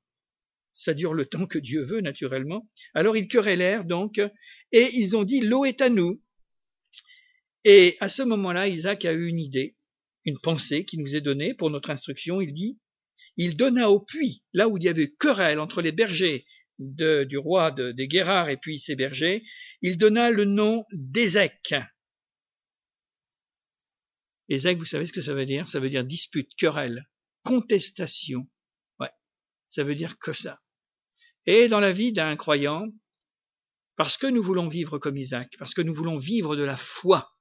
[SPEAKER 2] Ça dure le temps que Dieu veut, naturellement. Alors ils querellèrent donc, et ils ont dit, l'eau est à nous. Et à ce moment-là, Isaac a eu une idée, une pensée qui nous est donnée pour notre instruction. Il dit, il donna au puits, là où il y avait querelle entre les bergers du roi des Guérards et puis ses bergers, il donna le nom d'Ézec. Ézec, vous savez ce que ça veut dire? Ça veut dire dispute, querelle, contestation. Ouais, ça veut dire que ça. Et dans la vie d'un croyant, parce que nous voulons vivre comme Isaac, parce que nous voulons vivre de la foi,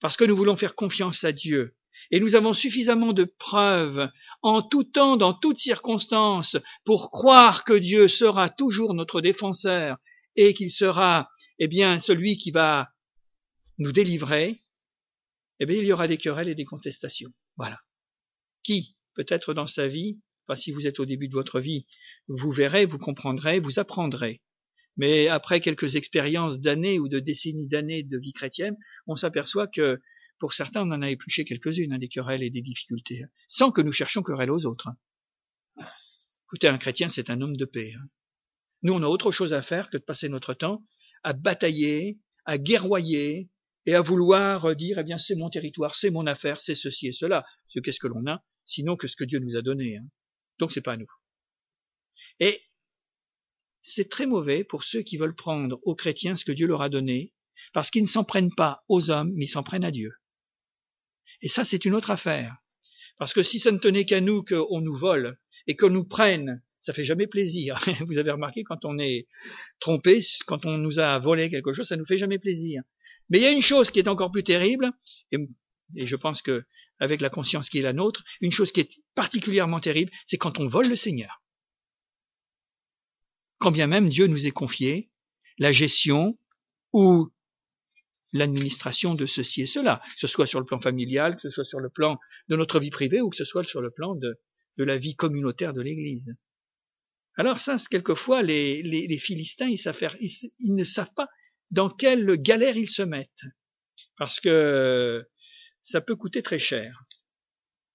[SPEAKER 2] parce que nous voulons faire confiance à Dieu, et nous avons suffisamment de preuves en tout temps, dans toutes circonstances, pour croire que Dieu sera toujours notre défenseur et qu'il sera, eh bien, celui qui va nous délivrer, eh bien, il y aura des querelles et des contestations. Voilà. Qui, peut-être dans sa vie, enfin, si vous êtes au début de votre vie, vous verrez, vous comprendrez, vous apprendrez. Mais après quelques expériences d'années ou de décennies d'années de vie chrétienne, on s'aperçoit que pour certains, on en a épluché quelques-unes, hein, des querelles et des difficultés, hein, sans que nous cherchions querelle aux autres. Hein. Écoutez, un chrétien, c'est un homme de paix. Nous, on a autre chose à faire que de passer notre temps à batailler, à guerroyer, et à vouloir dire, eh bien, c'est mon territoire, c'est mon affaire, c'est ceci et cela. Ce qu'est-ce que l'on a, sinon que ce que Dieu nous a donné. Donc c'est pas à nous. Et c'est très mauvais pour ceux qui veulent prendre aux chrétiens ce que Dieu leur a donné, parce qu'ils ne s'en prennent pas aux hommes, mais ils s'en prennent à Dieu. Et ça, c'est une autre affaire. Parce que si ça ne tenait qu'à nous qu'on nous vole et qu'on nous prenne, ça fait jamais plaisir. Vous avez remarqué quand on est trompé, quand on nous a volé quelque chose, ça nous fait jamais plaisir. Mais il y a une chose qui est encore plus terrible, et, je pense que avec la conscience qui est la nôtre, une chose qui est particulièrement terrible, c'est quand on vole le Seigneur. Quand bien même Dieu nous ait confié la gestion ou l'administration de ceci et cela, que ce soit sur le plan familial, que ce soit sur le plan de notre vie privée ou que ce soit sur le plan de, la vie communautaire de l'Église. Alors ça, quelquefois, les, Philistins, ils, savent ils, ne savent pas dans quelle galère ils se mettent, parce que ça peut coûter très cher.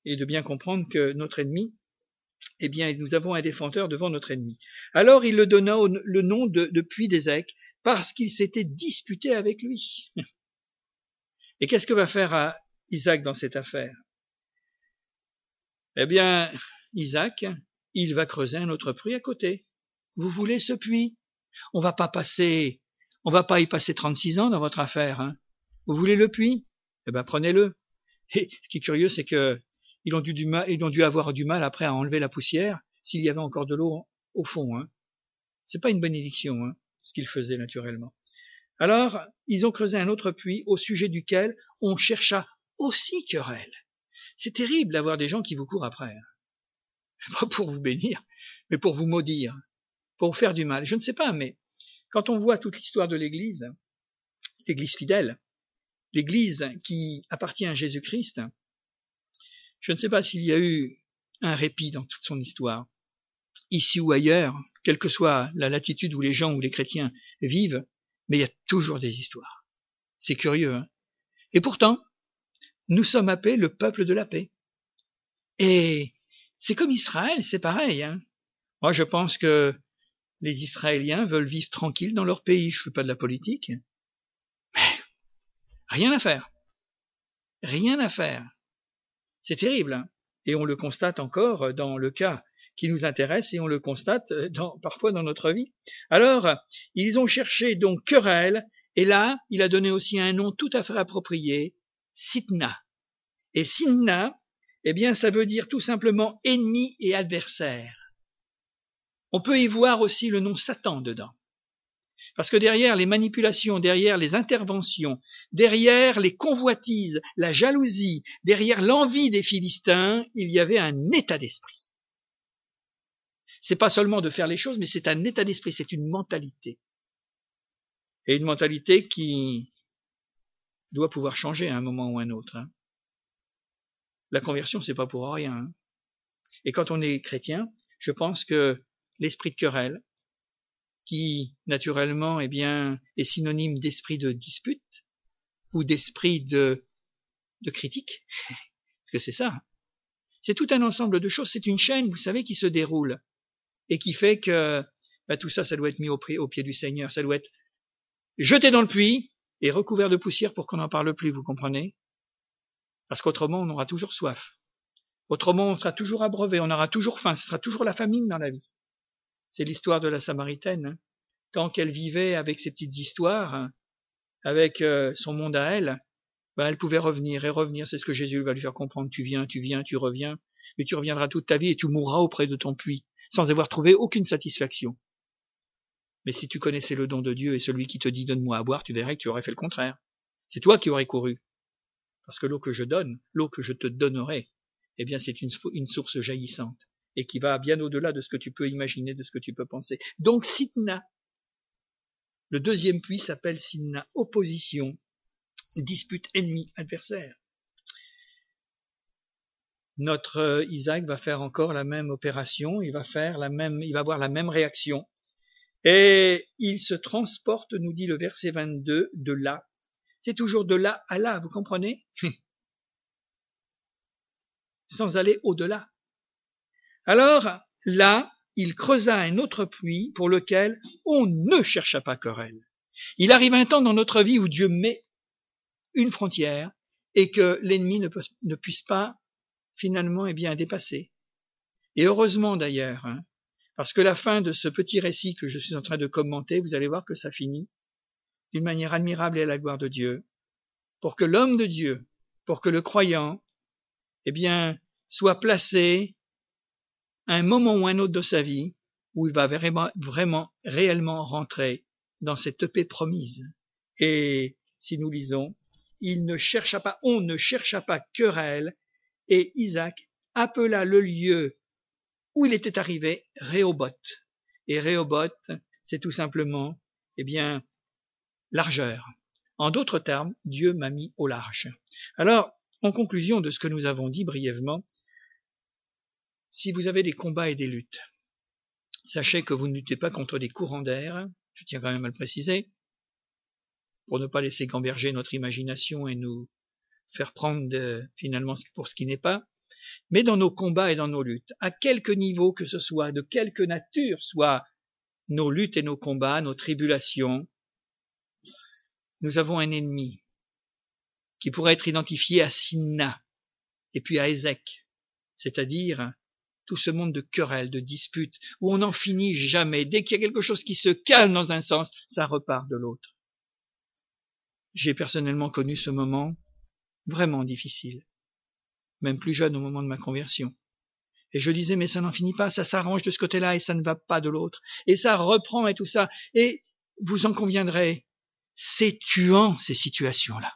[SPEAKER 2] Et de bien comprendre que notre ennemi, eh bien, nous avons un défenseur devant notre ennemi. Alors il le donna le nom de, de puits d'Ézec, parce qu'il s'était disputé avec lui. Et qu'est-ce que va faire Isaac dans cette affaire? Eh bien, Isaac, il va creuser un autre puits à côté. Vous voulez ce puits? On va pas passer, on va pas y passer 36 ans dans votre affaire. Hein Vous voulez le puits? Eh ben, prenez-le. Et ce qui est curieux, c'est que ils ont dû, du mal, ils ont dû avoir du mal après à enlever la poussière s'il y avait encore de l'eau au fond. Hein. C'est pas une bénédiction. Hein ce qu'ils faisaient naturellement. Alors, ils ont creusé un autre puits au sujet duquel on chercha aussi querelle. C'est terrible d'avoir des gens qui vous courent après. Hein. Pas pour vous bénir, mais pour vous maudire, pour vous faire du mal. Je ne sais pas, mais quand on voit toute l'histoire de l'Église, l'Église fidèle, l'Église qui appartient à Jésus-Christ, je ne sais pas s'il y a eu un répit dans toute son histoire ici ou ailleurs, quelle que soit la latitude où les gens ou les chrétiens vivent, mais il y a toujours des histoires. C'est curieux, hein Et pourtant, nous sommes appelés le peuple de la paix. Et c'est comme Israël, c'est pareil. Hein Moi, je pense que les Israéliens veulent vivre tranquilles dans leur pays. Je ne fais pas de la politique. Mais rien à faire. Rien à faire. C'est terrible. Hein et on le constate encore dans le cas qui nous intéresse et on le constate euh, parfois dans notre vie. Alors, ils ont cherché donc querelle, et là, il a donné aussi un nom tout à fait approprié, Sitna. Et Sitna, eh bien, ça veut dire tout simplement ennemi et adversaire. On peut y voir aussi le nom Satan dedans. Parce que derrière les manipulations, derrière les interventions, derrière les convoitises, la jalousie, derrière l'envie des Philistins, il y avait un état d'esprit. C'est pas seulement de faire les choses, mais c'est un état d'esprit, c'est une mentalité. Et une mentalité qui doit pouvoir changer à un moment ou à un autre. Hein. La conversion, c'est pas pour rien. Hein. Et quand on est chrétien, je pense que l'esprit de querelle, qui naturellement eh bien, est synonyme d'esprit de dispute ou d'esprit de, de critique, parce que c'est ça. C'est tout un ensemble de choses, c'est une chaîne, vous savez, qui se déroule et qui fait que bah, tout ça, ça doit être mis au, pied du Seigneur, ça doit être jeté dans le puits et recouvert de poussière pour qu'on n'en parle plus, vous comprenez? Parce qu'autrement, on aura toujours soif. Autrement, on sera toujours abreuvé, on aura toujours faim, ce sera toujours la famine dans la vie. C'est l'histoire de la Samaritaine. Hein. Tant qu'elle vivait avec ses petites histoires, hein, avec euh, son monde à elle, bah, elle pouvait revenir et revenir. C'est ce que Jésus va lui faire comprendre. Tu viens, tu viens, tu reviens, et tu reviendras toute ta vie et tu mourras auprès de ton puits, sans avoir trouvé aucune satisfaction. Mais si tu connaissais le don de Dieu et celui qui te dit donne-moi à boire, tu verrais que tu aurais fait le contraire. C'est toi qui aurais couru. Parce que l'eau que je donne, l'eau que je te donnerai, eh bien c'est une, une, source jaillissante et qui va bien au-delà de ce que tu peux imaginer, de ce que tu peux penser. Donc Sidna, le deuxième puits s'appelle Sidna, opposition, dispute ennemi, adversaire. Notre euh, Isaac va faire encore la même opération, il va faire la même, il va avoir la même réaction. Et il se transporte, nous dit le verset 22, de là. C'est toujours de là à là, vous comprenez? Sans aller au-delà. Alors, là, il creusa un autre puits pour lequel on ne chercha pas querelle. Il arrive un temps dans notre vie où Dieu met une frontière et que l'ennemi ne, puisse pas finalement eh bien dépasser. Et heureusement d'ailleurs, hein, parce que la fin de ce petit récit que je suis en train de commenter, vous allez voir que ça finit d'une manière admirable et à la gloire de Dieu, pour que l'homme de Dieu, pour que le croyant eh bien, soit placé à un moment ou un autre de sa vie où il va vraiment, vraiment réellement rentrer dans cette paix promise. Et si nous lisons, il ne chercha pas, on ne chercha pas querelle, et Isaac appela le lieu où il était arrivé Réoboth. Et Réoboth, c'est tout simplement, eh bien, largeur. En d'autres termes, Dieu m'a mis au large. Alors, en conclusion de ce que nous avons dit brièvement, si vous avez des combats et des luttes, sachez que vous ne luttez pas contre des courants d'air, je tiens quand même à le préciser, pour ne pas laisser gamberger notre imagination et nous faire prendre finalement pour ce qui n'est pas, mais dans nos combats et dans nos luttes, à quelque niveau que ce soit, de quelque nature soient nos luttes et nos combats, nos tribulations, nous avons un ennemi qui pourrait être identifié à Sinna et puis à Ézek, c'est-à-dire tout ce monde de querelles, de disputes, où on n'en finit jamais. Dès qu'il y a quelque chose qui se calme dans un sens, ça repart de l'autre. J'ai personnellement connu ce moment vraiment difficile, même plus jeune au moment de ma conversion. Et je disais, mais ça n'en finit pas, ça s'arrange de ce côté-là et ça ne va pas de l'autre. Et ça reprend et tout ça. Et vous en conviendrez, c'est tuant ces situations-là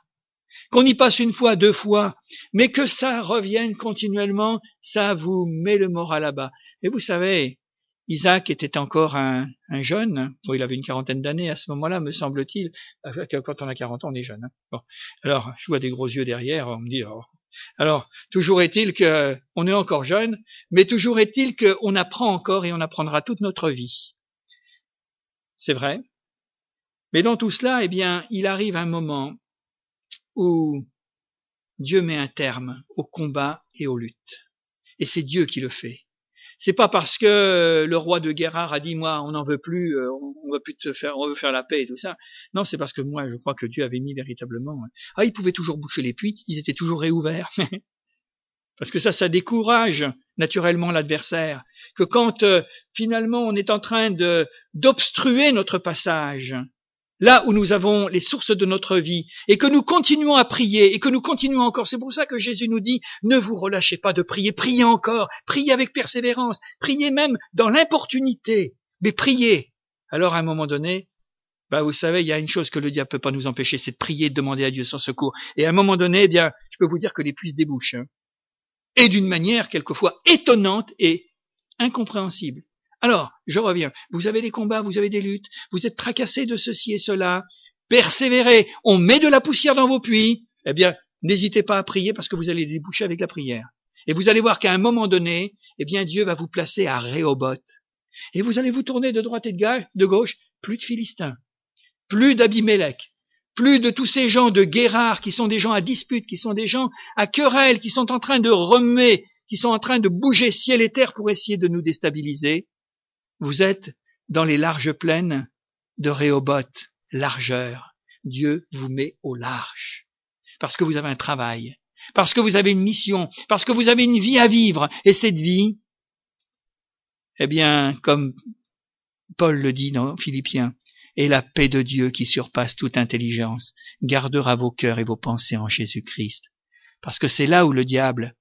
[SPEAKER 2] qu'on y passe une fois, deux fois, mais que ça revienne continuellement, ça vous met le moral à bas. Et vous savez, Isaac était encore un, jeune, bon, il avait une quarantaine d'années à ce moment-là, me semble-t-il. Quand on a 40 ans, on est jeune. Hein. Alors, je vois des gros yeux derrière, on me dit. Oh. Alors, toujours est-il que on est encore jeune, mais toujours est-il qu'on apprend encore et on apprendra toute notre vie. C'est vrai. Mais dans tout cela, eh bien, il arrive un moment où Dieu met un terme au combat et aux luttes. Et c'est Dieu qui le fait. C'est pas parce que le roi de Guérard a dit moi on n'en veut plus, euh, on veut plus te faire, on veut faire la paix et tout ça. Non, c'est parce que moi je crois que Dieu avait mis véritablement. Hein. Ah, il pouvait toujours boucher les puits, ils étaient toujours réouverts. parce que ça, ça décourage naturellement l'adversaire. Que quand euh, finalement on est en train de d'obstruer notre passage, là où nous avons les sources de notre vie, et que nous continuons à prier, et que nous continuons encore. C'est pour ça que Jésus nous dit, ne vous relâchez pas de prier, priez encore, priez avec persévérance, priez même dans l'importunité, mais priez. Alors à un moment donné, bah vous savez, il y a une chose que le diable peut pas nous empêcher, c'est de prier, de demander à Dieu son secours. Et à un moment donné, eh bien, je peux vous dire que les puits débouchent. Hein. Et d'une manière quelquefois étonnante et incompréhensible. Alors, je reviens. Vous avez des combats, vous avez des luttes, vous êtes tracassés de ceci et cela. Persévérez. On met de la poussière dans vos puits. Eh bien, n'hésitez pas à prier parce que vous allez déboucher avec la prière. Et vous allez voir qu'à un moment donné, eh bien, Dieu va vous placer à Réoboth. Et vous allez vous tourner de droite et de gauche, plus de Philistins, plus d'Abimélec, plus de tous ces gens de Guérard qui sont des gens à dispute, qui sont des gens à querelle, qui sont en train de remuer, qui sont en train de bouger ciel et terre pour essayer de nous déstabiliser. Vous êtes dans les larges plaines de Réoboth, largeur. Dieu vous met au large. Parce que vous avez un travail, parce que vous avez une mission, parce que vous avez une vie à vivre. Et cette vie, eh bien, comme Paul le dit dans Philippiens, et la paix de Dieu qui surpasse toute intelligence gardera vos cœurs et vos pensées en Jésus-Christ. Parce que c'est là où le diable,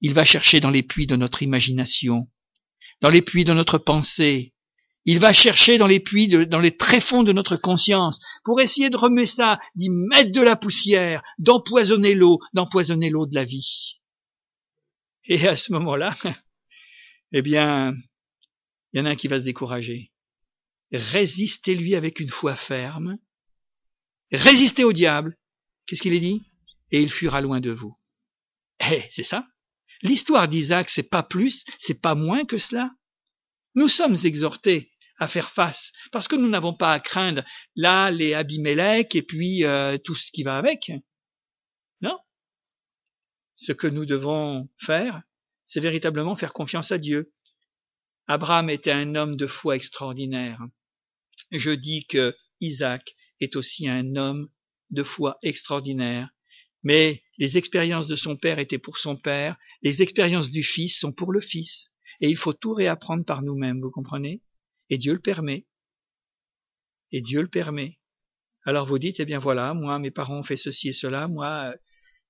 [SPEAKER 2] il va chercher dans les puits de notre imagination, dans les puits de notre pensée, il va chercher dans les puits, dans les tréfonds de notre conscience, pour essayer de remuer ça, d'y mettre de la poussière, d'empoisonner l'eau, d'empoisonner l'eau de la vie. Et à ce moment-là, eh bien, il y en a un qui va se décourager. Résistez-lui avec une foi ferme. Résistez au diable. Qu'est-ce qu'il est dit? Et il fuira loin de vous. Eh, c'est ça? L'histoire d'Isaac, c'est pas plus, c'est pas moins que cela. Nous sommes exhortés à faire face, parce que nous n'avons pas à craindre là les Abimélec et puis euh, tout ce qui va avec. Non. Ce que nous devons faire, c'est véritablement faire confiance à Dieu. Abraham était un homme de foi extraordinaire. Je dis que Isaac est aussi un homme de foi extraordinaire. Mais les expériences de son père étaient pour son père, les expériences du fils sont pour le fils. Et il faut tout réapprendre par nous-mêmes, vous comprenez? Et Dieu le permet. Et Dieu le permet. Alors vous dites, eh bien voilà, moi, mes parents ont fait ceci et cela, moi,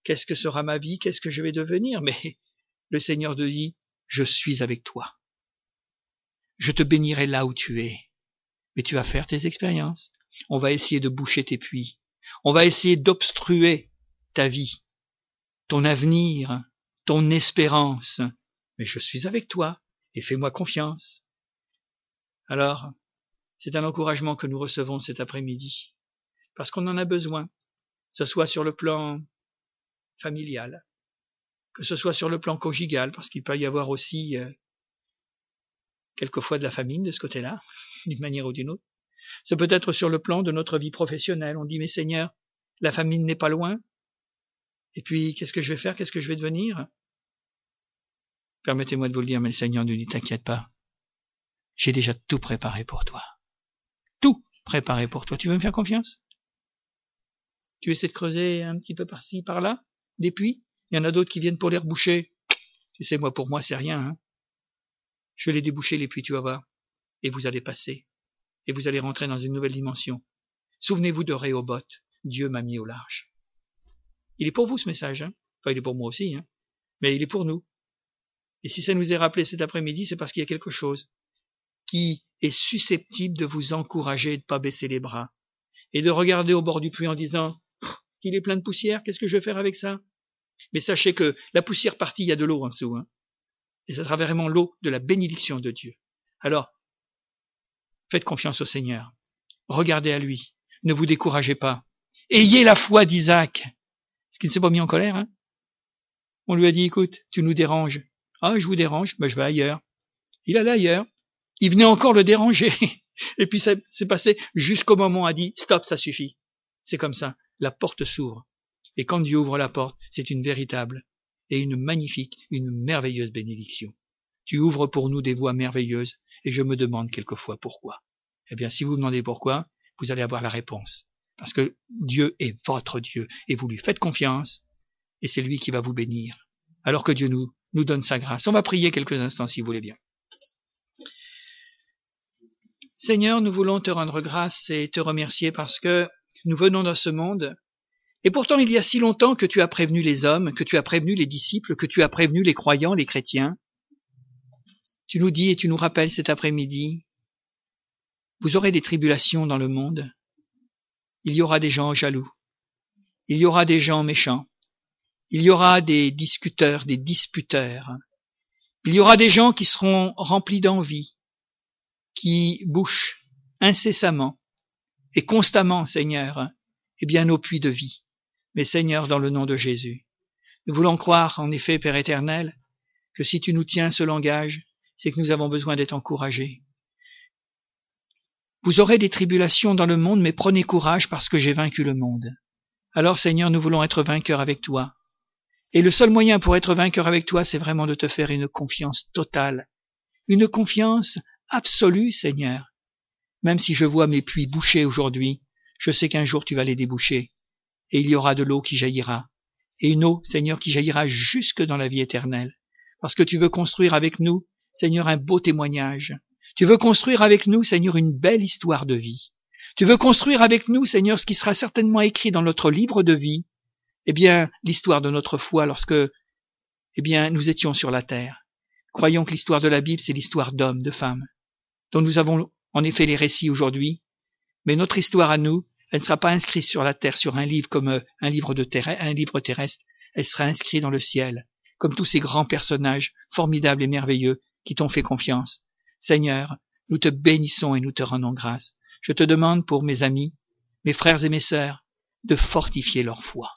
[SPEAKER 2] qu'est-ce que sera ma vie, qu'est-ce que je vais devenir? Mais le Seigneur te dit, je suis avec toi. Je te bénirai là où tu es. Mais tu vas faire tes expériences. On va essayer de boucher tes puits. On va essayer d'obstruer ta vie, ton avenir, ton espérance. Mais je suis avec toi et fais-moi confiance. Alors, c'est un encouragement que nous recevons cet après-midi, parce qu'on en a besoin, que ce soit sur le plan familial, que ce soit sur le plan conjugal, parce qu'il peut y avoir aussi euh, quelquefois de la famine de ce côté-là, d'une manière ou d'une autre. C'est peut-être sur le plan de notre vie professionnelle. On dit, mais Seigneur, la famine n'est pas loin. Et puis, qu'est-ce que je vais faire? Qu'est-ce que je vais devenir? Permettez-moi de vous le dire, mais le Seigneur ne dit t'inquiète pas. J'ai déjà tout préparé pour toi. Tout préparé pour toi. Tu veux me faire confiance? Tu essaies de creuser un petit peu par-ci, par-là, des puits? Il y en a d'autres qui viennent pour les reboucher. Tu sais, moi, pour moi, c'est rien. Hein je vais les déboucher, les puits, tu vas voir. Et vous allez passer. Et vous allez rentrer dans une nouvelle dimension. Souvenez-vous de Réhoboth. Dieu m'a mis au large. Il est pour vous, ce message. Hein enfin, il est pour moi aussi. Hein mais il est pour nous. Et si ça nous est rappelé cet après-midi, c'est parce qu'il y a quelque chose qui est susceptible de vous encourager de ne pas baisser les bras et de regarder au bord du puits en disant qu'il est plein de poussière, qu'est-ce que je vais faire avec ça? Mais sachez que la poussière partie, il y a de l'eau en dessous. Hein et ça sera vraiment l'eau de la bénédiction de Dieu. Alors, faites confiance au Seigneur. Regardez à lui. Ne vous découragez pas. Ayez la foi d'Isaac. Qui ne s'est pas mis en colère, hein On lui a dit, écoute, tu nous déranges. Ah, je vous dérange, ben je vais ailleurs. Il allait ailleurs. Il venait encore le déranger. Et puis c'est passé jusqu'au moment où a dit, stop, ça suffit. C'est comme ça. La porte s'ouvre. Et quand Dieu ouvre la porte, c'est une véritable et une magnifique, une merveilleuse bénédiction. Tu ouvres pour nous des voies merveilleuses, et je me demande quelquefois pourquoi. Eh bien, si vous demandez pourquoi, vous allez avoir la réponse. Parce que Dieu est votre Dieu, et vous lui faites confiance, et c'est lui qui va vous bénir. Alors que Dieu nous, donne sa grâce. On va prier quelques instants si vous voulez bien. Seigneur, nous voulons te rendre grâce et te remercier parce que nous venons dans ce monde, et pourtant il y a si longtemps que tu as prévenu les hommes, que tu as prévenu les disciples, que tu as prévenu les croyants, les chrétiens. Tu nous dis et tu nous rappelles cet après-midi, vous aurez des tribulations dans le monde, il y aura des gens jaloux, il y aura des gens méchants, il y aura des discuteurs, des disputeurs, il y aura des gens qui seront remplis d'envie, qui bouchent incessamment et constamment, Seigneur, et bien nos puits de vie. Mais Seigneur, dans le nom de Jésus, nous voulons croire, en effet, Père éternel, que si tu nous tiens ce langage, c'est que nous avons besoin d'être encouragés. Vous aurez des tribulations dans le monde, mais prenez courage parce que j'ai vaincu le monde. Alors Seigneur, nous voulons être vainqueurs avec toi. Et le seul moyen pour être vainqueur avec toi, c'est vraiment de te faire une confiance totale, une confiance absolue, Seigneur. Même si je vois mes puits bouchés aujourd'hui, je sais qu'un jour tu vas les déboucher, et il y aura de l'eau qui jaillira, et une eau, Seigneur, qui jaillira jusque dans la vie éternelle, parce que tu veux construire avec nous, Seigneur, un beau témoignage, tu veux construire avec nous, Seigneur, une belle histoire de vie. Tu veux construire avec nous, Seigneur, ce qui sera certainement écrit dans notre livre de vie, eh bien, l'histoire de notre foi lorsque, eh bien, nous étions sur la terre. Croyons que l'histoire de la Bible, c'est l'histoire d'hommes, de femmes, dont nous avons en effet les récits aujourd'hui, mais notre histoire à nous, elle ne sera pas inscrite sur la terre, sur un livre comme euh, un livre, de un livre terrestre, elle sera inscrite dans le ciel, comme tous ces grands personnages formidables et merveilleux qui t'ont fait confiance, Seigneur, nous te bénissons et nous te rendons grâce. Je te demande pour mes amis, mes frères et mes sœurs, de fortifier leur foi.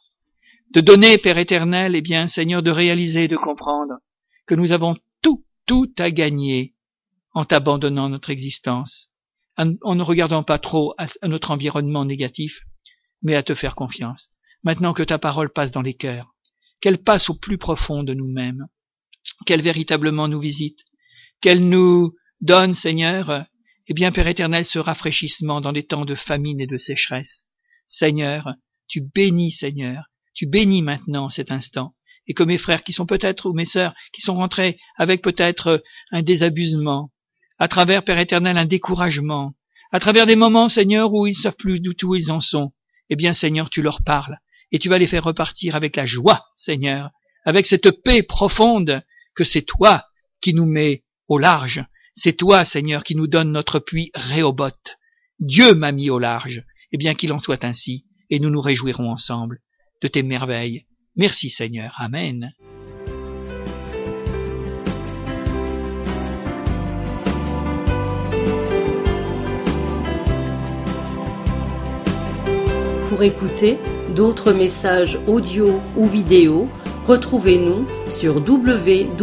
[SPEAKER 2] De donner, Père éternel, eh bien, Seigneur, de réaliser et de comprendre que nous avons tout, tout à gagner en t'abandonnant notre existence, en ne regardant pas trop à notre environnement négatif, mais à te faire confiance. Maintenant que ta parole passe dans les cœurs, qu'elle passe au plus profond de nous-mêmes, qu'elle véritablement nous visite, qu'elle nous Donne, Seigneur, eh bien, Père éternel, ce rafraîchissement dans des temps de famine et de sécheresse. Seigneur, tu bénis, Seigneur, tu bénis maintenant cet instant, et que mes frères qui sont peut-être, ou mes sœurs, qui sont rentrés avec peut-être un désabusement, à travers, Père éternel, un découragement, à travers des moments, Seigneur, où ils savent plus du tout ils en sont, eh bien, Seigneur, tu leur parles, et tu vas les faire repartir avec la joie, Seigneur, avec cette paix profonde que c'est toi qui nous mets au large, c'est toi, Seigneur, qui nous donne notre puits Réoboth. Dieu m'a mis au large. Eh bien qu'il en soit ainsi, et nous nous réjouirons ensemble de tes merveilles. Merci Seigneur. Amen.
[SPEAKER 1] Pour écouter d'autres messages audio ou vidéo, retrouvez-nous sur www.add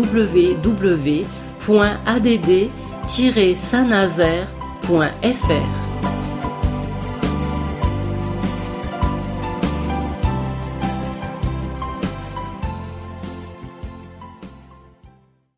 [SPEAKER 1] saint-nazaire.fr